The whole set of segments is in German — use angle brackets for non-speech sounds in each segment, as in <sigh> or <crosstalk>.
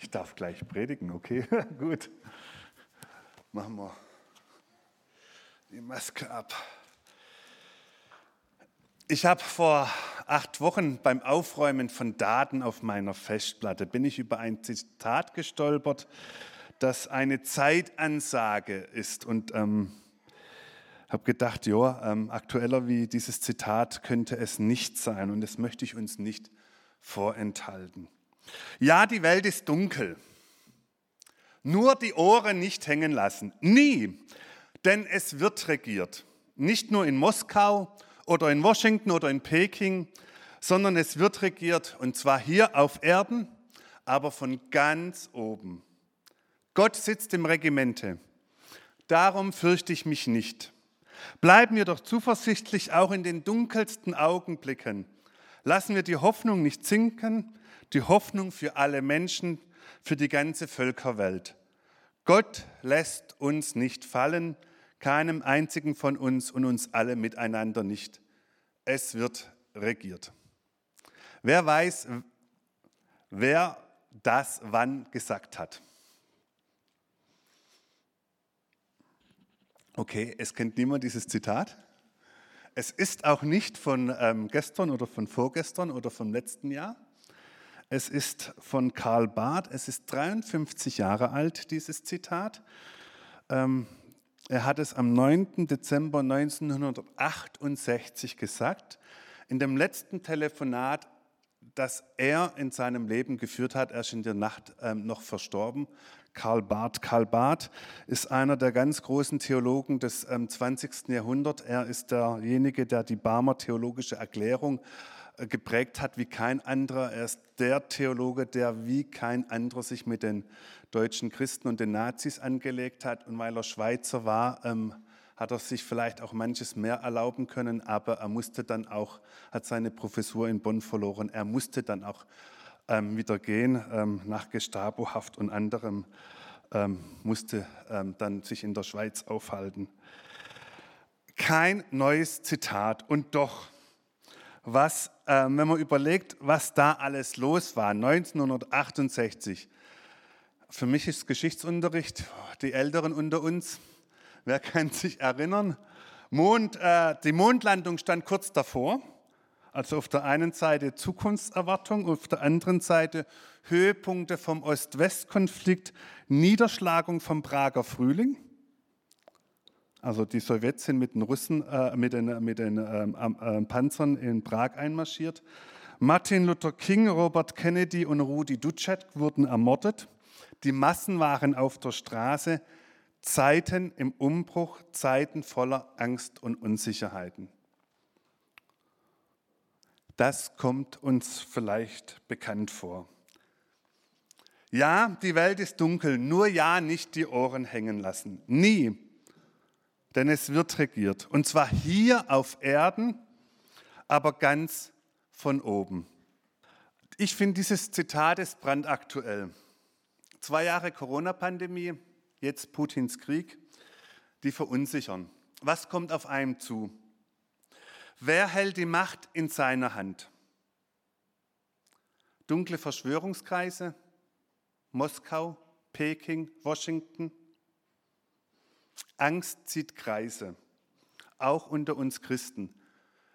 Ich darf gleich predigen, okay? <laughs> Gut. Machen wir die Maske ab. Ich habe vor acht Wochen beim Aufräumen von Daten auf meiner Festplatte bin ich über ein Zitat gestolpert, das eine Zeitansage ist und ähm, habe gedacht, ja, ähm, aktueller wie dieses Zitat könnte es nicht sein und das möchte ich uns nicht vorenthalten. Ja, die Welt ist dunkel. Nur die Ohren nicht hängen lassen. Nie. Denn es wird regiert. Nicht nur in Moskau oder in Washington oder in Peking, sondern es wird regiert und zwar hier auf Erden, aber von ganz oben. Gott sitzt im Regimente. Darum fürchte ich mich nicht. Bleiben wir doch zuversichtlich auch in den dunkelsten Augenblicken. Lassen wir die Hoffnung nicht sinken, die Hoffnung für alle Menschen, für die ganze Völkerwelt. Gott lässt uns nicht fallen, keinem einzigen von uns und uns alle miteinander nicht. Es wird regiert. Wer weiß, wer das wann gesagt hat? Okay, es kennt niemand dieses Zitat. Es ist auch nicht von ähm, gestern oder von vorgestern oder vom letzten Jahr. Es ist von Karl Barth, es ist 53 Jahre alt, dieses Zitat. Ähm, er hat es am 9. Dezember 1968 gesagt, in dem letzten Telefonat, das er in seinem Leben geführt hat. Er ist in der Nacht ähm, noch verstorben. Karl Barth. Karl Barth ist einer der ganz großen Theologen des 20. Jahrhunderts. Er ist derjenige, der die Barmer theologische Erklärung geprägt hat wie kein anderer. Er ist der Theologe, der wie kein anderer sich mit den deutschen Christen und den Nazis angelegt hat. Und weil er Schweizer war, ähm, hat er sich vielleicht auch manches mehr erlauben können, aber er musste dann auch, hat seine Professur in Bonn verloren. Er musste dann auch ähm, wieder gehen ähm, nach Gestapohaft und anderem, ähm, musste ähm, dann sich in der Schweiz aufhalten. Kein neues Zitat und doch was, äh, wenn man überlegt, was da alles los war, 1968. Für mich ist Geschichtsunterricht, die Älteren unter uns, wer kann sich erinnern? Mond, äh, die Mondlandung stand kurz davor. Also auf der einen Seite Zukunftserwartung, auf der anderen Seite Höhepunkte vom Ost-West-Konflikt, Niederschlagung vom Prager Frühling. Also die Sowjets sind mit den Russen, äh, mit den, mit den ähm, äh, Panzern in Prag einmarschiert. Martin Luther King, Robert Kennedy und Rudi Dutschek wurden ermordet. Die Massen waren auf der Straße. Zeiten im Umbruch, Zeiten voller Angst und Unsicherheiten. Das kommt uns vielleicht bekannt vor. Ja, die Welt ist dunkel, nur ja nicht die Ohren hängen lassen. Nie denn es wird regiert. Und zwar hier auf Erden, aber ganz von oben. Ich finde dieses Zitat ist brandaktuell. Zwei Jahre Corona-Pandemie, jetzt Putins Krieg, die verunsichern. Was kommt auf einem zu? Wer hält die Macht in seiner Hand? Dunkle Verschwörungskreise, Moskau, Peking, Washington, Angst zieht Kreise, auch unter uns Christen.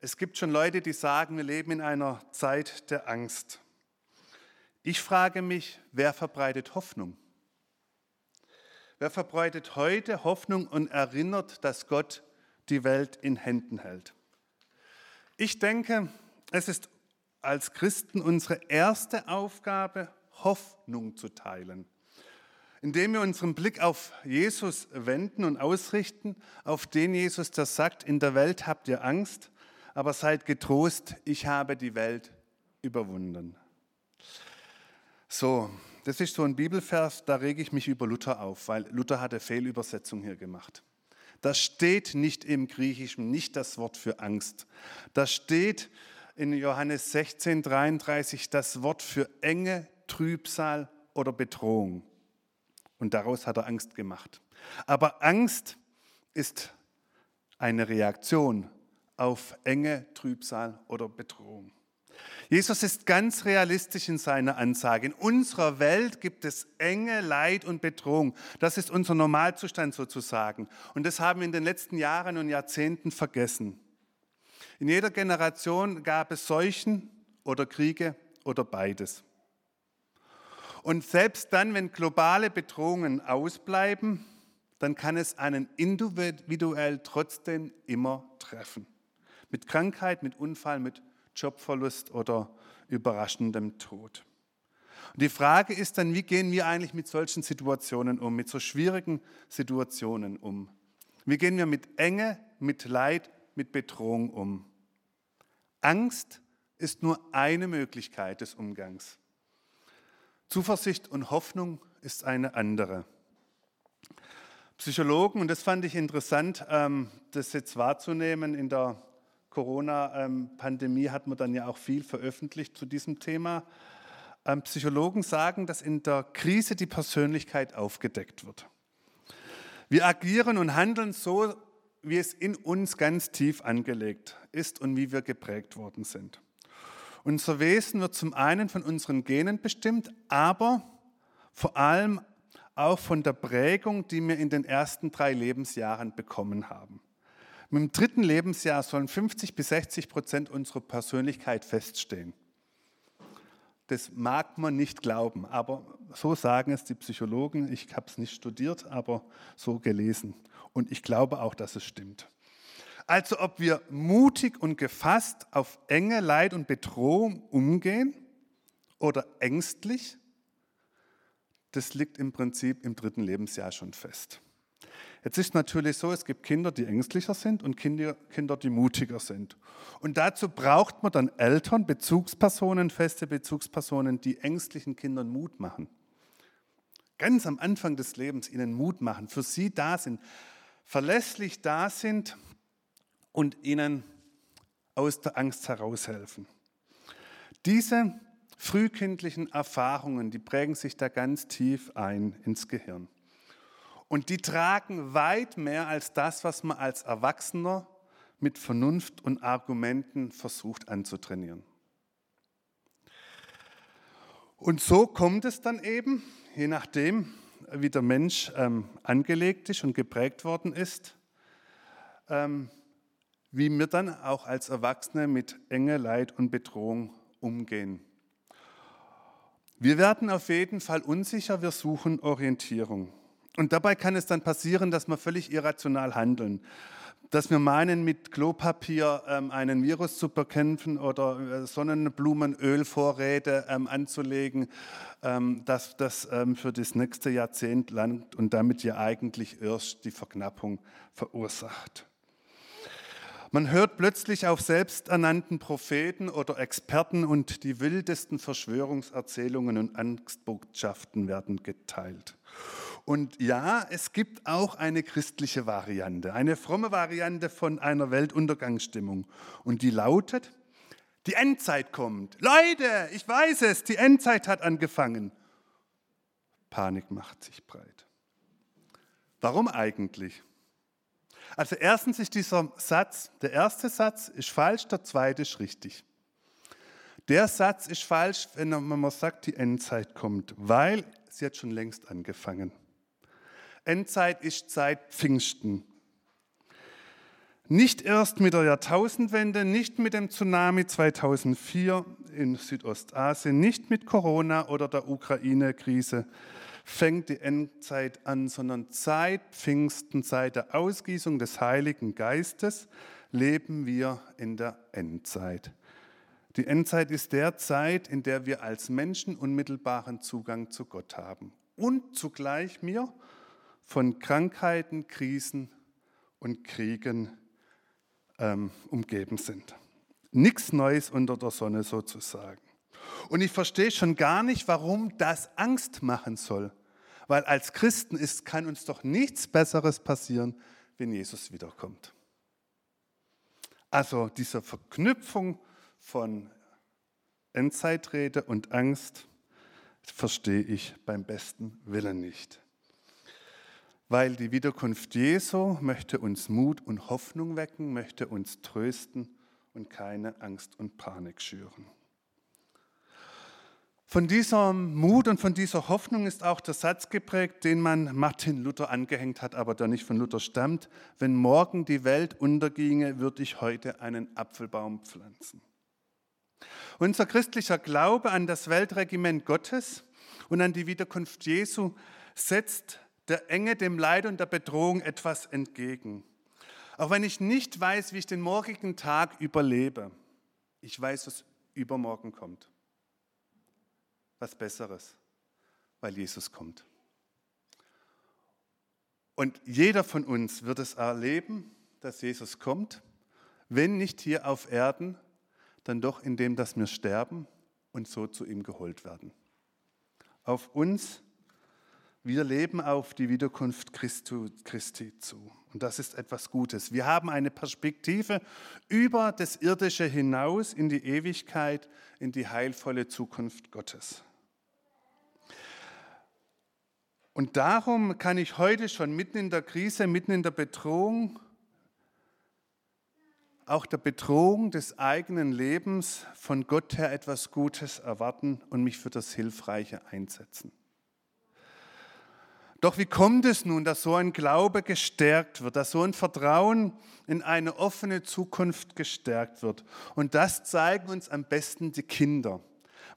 Es gibt schon Leute, die sagen, wir leben in einer Zeit der Angst. Ich frage mich, wer verbreitet Hoffnung? Wer verbreitet heute Hoffnung und erinnert, dass Gott die Welt in Händen hält? Ich denke, es ist als Christen unsere erste Aufgabe, Hoffnung zu teilen indem wir unseren Blick auf Jesus wenden und ausrichten, auf den Jesus, der sagt, in der Welt habt ihr Angst, aber seid getrost, ich habe die Welt überwunden. So, das ist so ein Bibelvers, da rege ich mich über Luther auf, weil Luther hat eine Fehlübersetzung hier gemacht. Da steht nicht im Griechischen nicht das Wort für Angst. Da steht in Johannes 16, 33 das Wort für enge Trübsal oder Bedrohung. Und daraus hat er Angst gemacht. Aber Angst ist eine Reaktion auf enge Trübsal oder Bedrohung. Jesus ist ganz realistisch in seiner Ansage. In unserer Welt gibt es Enge, Leid und Bedrohung. Das ist unser Normalzustand sozusagen. Und das haben wir in den letzten Jahren und Jahrzehnten vergessen. In jeder Generation gab es Seuchen oder Kriege oder beides. Und selbst dann, wenn globale Bedrohungen ausbleiben, dann kann es einen individuell trotzdem immer treffen. Mit Krankheit, mit Unfall, mit Jobverlust oder überraschendem Tod. Und die Frage ist dann, wie gehen wir eigentlich mit solchen Situationen um, mit so schwierigen Situationen um? Wie gehen wir mit Enge, mit Leid, mit Bedrohung um? Angst ist nur eine Möglichkeit des Umgangs. Zuversicht und Hoffnung ist eine andere. Psychologen, und das fand ich interessant, ähm, das jetzt wahrzunehmen in der Corona-Pandemie hat man dann ja auch viel veröffentlicht zu diesem Thema. Ähm, Psychologen sagen, dass in der Krise die Persönlichkeit aufgedeckt wird. Wir agieren und handeln so, wie es in uns ganz tief angelegt ist und wie wir geprägt worden sind. Unser Wesen wird zum einen von unseren Genen bestimmt, aber vor allem auch von der Prägung, die wir in den ersten drei Lebensjahren bekommen haben. Mit dem dritten Lebensjahr sollen 50 bis 60 Prozent unserer Persönlichkeit feststehen. Das mag man nicht glauben, aber so sagen es die Psychologen. Ich habe es nicht studiert, aber so gelesen. Und ich glaube auch, dass es stimmt. Also ob wir mutig und gefasst auf enge Leid und Bedrohung umgehen oder ängstlich, das liegt im Prinzip im dritten Lebensjahr schon fest. Jetzt ist natürlich so, es gibt Kinder, die ängstlicher sind und Kinder, Kinder, die mutiger sind. Und dazu braucht man dann Eltern, Bezugspersonen, feste Bezugspersonen, die ängstlichen Kindern Mut machen. Ganz am Anfang des Lebens ihnen Mut machen, für sie da sind, verlässlich da sind und ihnen aus der Angst heraushelfen. Diese frühkindlichen Erfahrungen, die prägen sich da ganz tief ein ins Gehirn. Und die tragen weit mehr als das, was man als Erwachsener mit Vernunft und Argumenten versucht anzutrainieren. Und so kommt es dann eben, je nachdem, wie der Mensch ähm, angelegt ist und geprägt worden ist, ähm, wie wir dann auch als Erwachsene mit Enge, Leid und Bedrohung umgehen. Wir werden auf jeden Fall unsicher, wir suchen Orientierung. Und dabei kann es dann passieren, dass wir völlig irrational handeln. Dass wir meinen, mit Klopapier ähm, einen Virus zu bekämpfen oder äh, Sonnenblumenölvorräte ähm, anzulegen, ähm, dass das ähm, für das nächste Jahrzehnt langt und damit ja eigentlich erst die Verknappung verursacht. Man hört plötzlich auf selbsternannten Propheten oder Experten und die wildesten Verschwörungserzählungen und Angstbotschaften werden geteilt. Und ja, es gibt auch eine christliche Variante, eine fromme Variante von einer Weltuntergangsstimmung. Und die lautet, die Endzeit kommt. Leute, ich weiß es, die Endzeit hat angefangen. Panik macht sich breit. Warum eigentlich? Also erstens ist dieser Satz, der erste Satz ist falsch, der zweite ist richtig. Der Satz ist falsch, wenn man sagt, die Endzeit kommt, weil sie hat schon längst angefangen. Endzeit ist Zeit Pfingsten. Nicht erst mit der Jahrtausendwende, nicht mit dem Tsunami 2004 in Südostasien, nicht mit Corona oder der Ukraine-Krise fängt die Endzeit an, sondern seit Pfingsten, seit der Ausgießung des Heiligen Geistes leben wir in der Endzeit. Die Endzeit ist der Zeit, in der wir als Menschen unmittelbaren Zugang zu Gott haben und zugleich mir von Krankheiten, Krisen und Kriegen ähm, umgeben sind. Nichts Neues unter der Sonne sozusagen. Und ich verstehe schon gar nicht, warum das Angst machen soll. Weil als Christen ist, kann uns doch nichts Besseres passieren, wenn Jesus wiederkommt. Also diese Verknüpfung von Endzeitrede und Angst verstehe ich beim besten Willen nicht weil die Wiederkunft Jesu möchte uns Mut und Hoffnung wecken, möchte uns trösten und keine Angst und Panik schüren. Von diesem Mut und von dieser Hoffnung ist auch der Satz geprägt, den man Martin Luther angehängt hat, aber der nicht von Luther stammt. Wenn morgen die Welt unterginge, würde ich heute einen Apfelbaum pflanzen. Unser christlicher Glaube an das Weltregiment Gottes und an die Wiederkunft Jesu setzt der Enge, dem Leid und der Bedrohung etwas entgegen. Auch wenn ich nicht weiß, wie ich den morgigen Tag überlebe, ich weiß, was übermorgen kommt was Besseres, weil Jesus kommt. Und jeder von uns wird es erleben, dass Jesus kommt, wenn nicht hier auf Erden, dann doch indem, dass wir sterben und so zu ihm geholt werden. Auf uns, wir leben auf die Wiederkunft Christu, Christi zu. Und das ist etwas Gutes. Wir haben eine Perspektive über das Irdische hinaus in die Ewigkeit, in die heilvolle Zukunft Gottes. Und darum kann ich heute schon mitten in der Krise, mitten in der Bedrohung, auch der Bedrohung des eigenen Lebens von Gott her etwas Gutes erwarten und mich für das Hilfreiche einsetzen. Doch wie kommt es nun, dass so ein Glaube gestärkt wird, dass so ein Vertrauen in eine offene Zukunft gestärkt wird? Und das zeigen uns am besten die Kinder.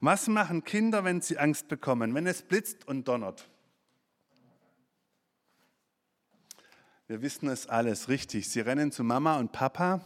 Was machen Kinder, wenn sie Angst bekommen, wenn es blitzt und donnert? Wir wissen es alles richtig. Sie rennen zu Mama und Papa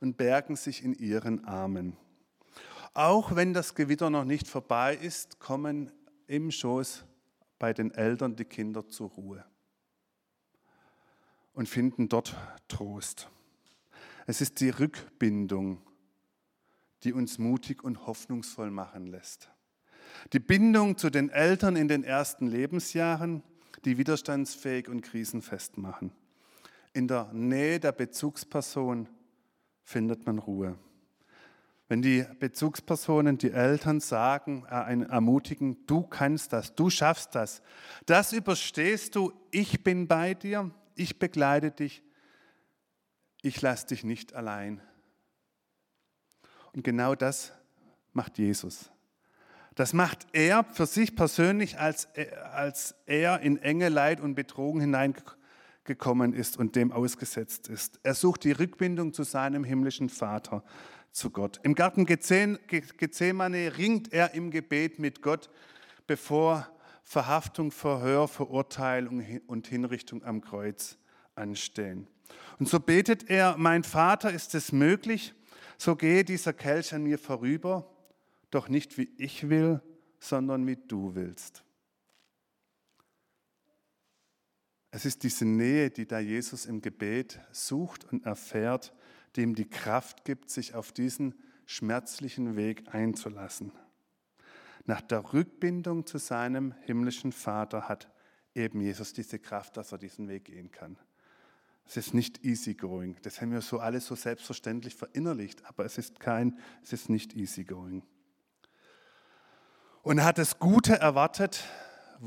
und bergen sich in ihren Armen. Auch wenn das Gewitter noch nicht vorbei ist, kommen im Schoß bei den Eltern die Kinder zur Ruhe und finden dort Trost. Es ist die Rückbindung, die uns mutig und hoffnungsvoll machen lässt. Die Bindung zu den Eltern in den ersten Lebensjahren, die widerstandsfähig und krisenfest machen. In der Nähe der Bezugsperson findet man Ruhe. Wenn die Bezugspersonen, die Eltern sagen, äh, ermutigen, du kannst das, du schaffst das, das überstehst du, ich bin bei dir, ich begleite dich, ich lasse dich nicht allein. Und genau das macht Jesus. Das macht er für sich persönlich, als, als er in enge Leid und Betrogen hineingekommen gekommen ist und dem ausgesetzt ist. Er sucht die Rückbindung zu seinem himmlischen Vater, zu Gott. Im Garten Gethsemane ringt er im Gebet mit Gott, bevor Verhaftung, Verhör, Verurteilung und Hinrichtung am Kreuz anstehen. Und so betet er, mein Vater, ist es möglich, so gehe dieser Kelch an mir vorüber, doch nicht wie ich will, sondern wie du willst. Es ist diese Nähe, die da Jesus im Gebet sucht und erfährt, die ihm die Kraft gibt, sich auf diesen schmerzlichen Weg einzulassen. Nach der Rückbindung zu seinem himmlischen Vater hat eben Jesus diese Kraft, dass er diesen Weg gehen kann. Es ist nicht easygoing. Das haben wir so alles so selbstverständlich verinnerlicht, aber es ist kein, es ist nicht easygoing. Und er hat das Gute erwartet,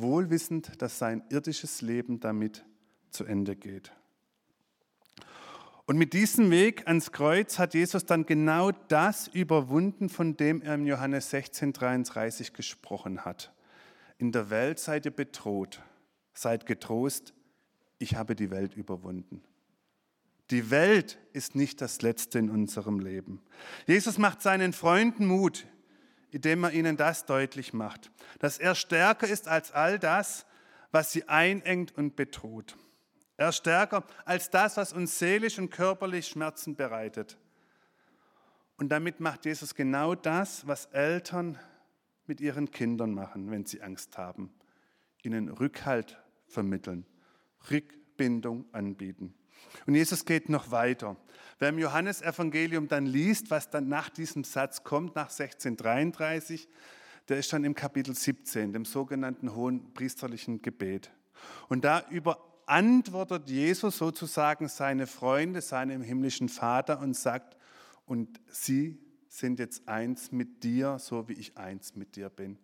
wohlwissend, dass sein irdisches Leben damit zu Ende geht. Und mit diesem Weg ans Kreuz hat Jesus dann genau das überwunden, von dem er in Johannes 16, 33 gesprochen hat. In der Welt seid ihr bedroht, seid getrost, ich habe die Welt überwunden. Die Welt ist nicht das Letzte in unserem Leben. Jesus macht seinen Freunden Mut, indem er ihnen das deutlich macht, dass er stärker ist als all das, was sie einengt und bedroht. Er ist stärker als das, was uns seelisch und körperlich Schmerzen bereitet. Und damit macht Jesus genau das, was Eltern mit ihren Kindern machen, wenn sie Angst haben. Ihnen Rückhalt vermitteln, Rückbindung anbieten. Und Jesus geht noch weiter. Wer im Johannesevangelium dann liest, was dann nach diesem Satz kommt, nach 1633, der ist dann im Kapitel 17, dem sogenannten hohen priesterlichen Gebet. Und da überantwortet Jesus sozusagen seine Freunde, seinem himmlischen Vater und sagt, und sie sind jetzt eins mit dir, so wie ich eins mit dir bin.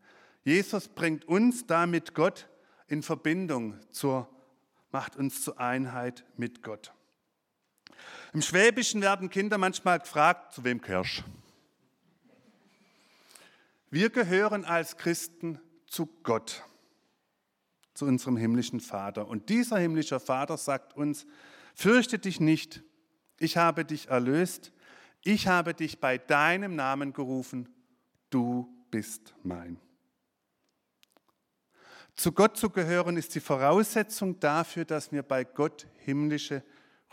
Jesus bringt uns damit Gott in Verbindung zur, macht uns zur Einheit mit Gott. Im Schwäbischen werden Kinder manchmal gefragt, zu wem kehrst Wir gehören als Christen zu Gott, zu unserem himmlischen Vater. Und dieser himmlische Vater sagt uns, fürchte dich nicht, ich habe dich erlöst, ich habe dich bei deinem Namen gerufen, du bist mein. Zu Gott zu gehören ist die Voraussetzung dafür, dass wir bei Gott himmlische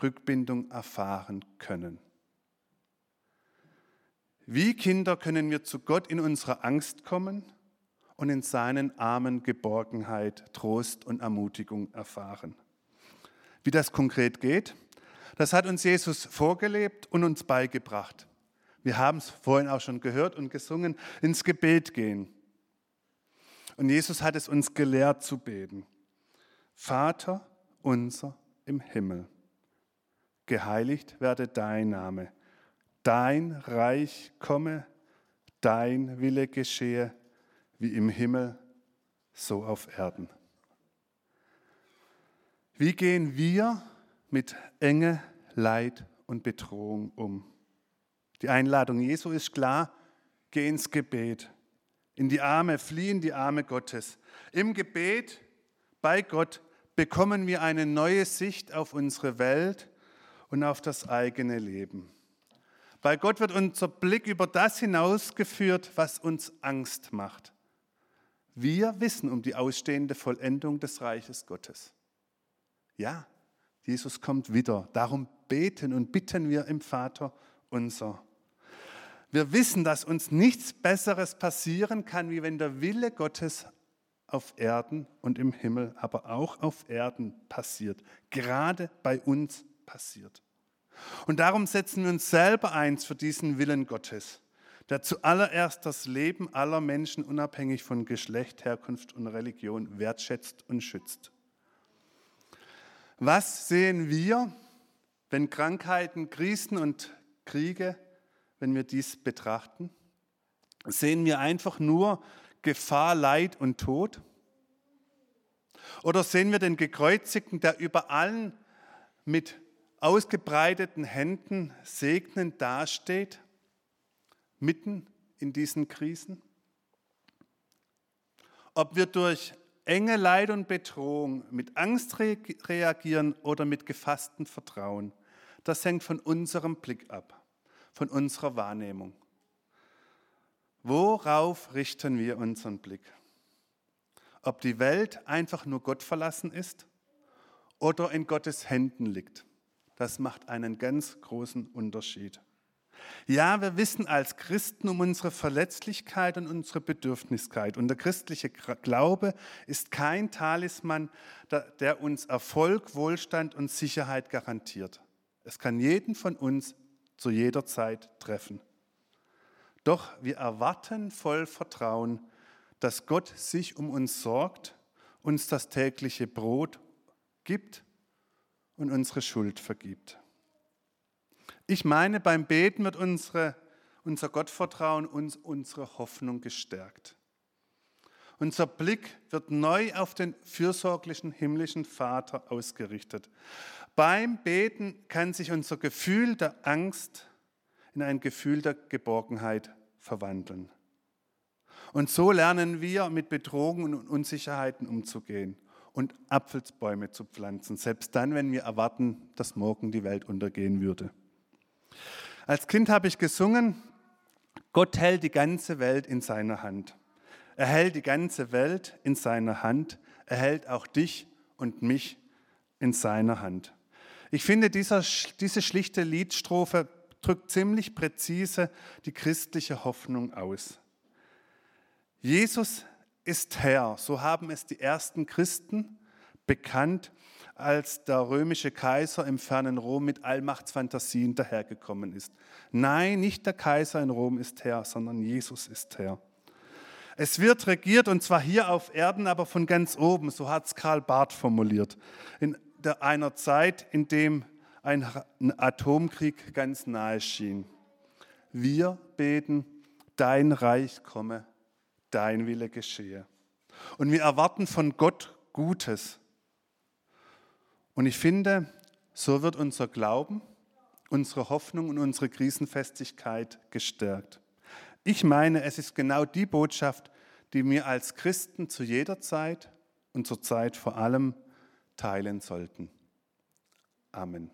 Rückbindung erfahren können. Wie Kinder können wir zu Gott in unserer Angst kommen und in seinen Armen Geborgenheit, Trost und Ermutigung erfahren. Wie das konkret geht, das hat uns Jesus vorgelebt und uns beigebracht. Wir haben es vorhin auch schon gehört und gesungen, ins Gebet gehen. Und Jesus hat es uns gelehrt zu beten. Vater unser im Himmel, geheiligt werde dein Name, dein Reich komme, dein Wille geschehe, wie im Himmel, so auf Erden. Wie gehen wir mit Enge, Leid und Bedrohung um? Die Einladung Jesu ist klar, geh ins Gebet, in die Arme, fliehen die Arme Gottes. Im Gebet bei Gott bekommen wir eine neue Sicht auf unsere Welt und auf das eigene Leben. Bei Gott wird unser Blick über das hinausgeführt, was uns Angst macht. Wir wissen um die ausstehende Vollendung des Reiches Gottes. Ja, Jesus kommt wieder. Darum beten und bitten wir im Vater unser. Wir wissen, dass uns nichts Besseres passieren kann, wie wenn der Wille Gottes auf Erden und im Himmel, aber auch auf Erden passiert, gerade bei uns passiert. Und darum setzen wir uns selber eins für diesen Willen Gottes, der zuallererst das Leben aller Menschen unabhängig von Geschlecht, Herkunft und Religion wertschätzt und schützt. Was sehen wir, wenn Krankheiten, Krisen und Kriege wenn wir dies betrachten? Sehen wir einfach nur Gefahr, Leid und Tod? Oder sehen wir den Gekreuzigten, der über allen mit ausgebreiteten Händen segnend dasteht, mitten in diesen Krisen? Ob wir durch enge Leid und Bedrohung mit Angst reagieren oder mit gefasstem Vertrauen, das hängt von unserem Blick ab von unserer Wahrnehmung. Worauf richten wir unseren Blick? Ob die Welt einfach nur Gott verlassen ist oder in Gottes Händen liegt, das macht einen ganz großen Unterschied. Ja, wir wissen als Christen um unsere Verletzlichkeit und unsere Bedürfniskeit. Und der christliche Glaube ist kein Talisman, der uns Erfolg, Wohlstand und Sicherheit garantiert. Es kann jeden von uns zu jeder Zeit treffen. Doch wir erwarten voll Vertrauen, dass Gott sich um uns sorgt, uns das tägliche Brot gibt und unsere Schuld vergibt. Ich meine, beim Beten wird unsere, unser Gottvertrauen uns unsere Hoffnung gestärkt. Unser Blick wird neu auf den fürsorglichen himmlischen Vater ausgerichtet. Beim Beten kann sich unser Gefühl der Angst in ein Gefühl der Geborgenheit verwandeln. Und so lernen wir mit Bedrohungen und Unsicherheiten umzugehen und Apfelsbäume zu pflanzen, selbst dann, wenn wir erwarten, dass morgen die Welt untergehen würde. Als Kind habe ich gesungen, Gott hält die ganze Welt in seiner Hand. Er hält die ganze Welt in seiner Hand. Er hält auch dich und mich in seiner Hand. Ich finde, dieser, diese schlichte Liedstrophe drückt ziemlich präzise die christliche Hoffnung aus. Jesus ist Herr, so haben es die ersten Christen bekannt, als der römische Kaiser im fernen Rom mit Allmachtsfantasien dahergekommen ist. Nein, nicht der Kaiser in Rom ist Herr, sondern Jesus ist Herr. Es wird regiert und zwar hier auf Erden, aber von ganz oben, so hat es Karl Barth formuliert. In einer Zeit, in dem ein Atomkrieg ganz nahe schien. Wir beten, dein Reich komme, dein Wille geschehe. Und wir erwarten von Gott Gutes. Und ich finde, so wird unser Glauben, unsere Hoffnung und unsere Krisenfestigkeit gestärkt. Ich meine, es ist genau die Botschaft, die wir als Christen zu jeder Zeit und zur Zeit vor allem teilen sollten. Amen.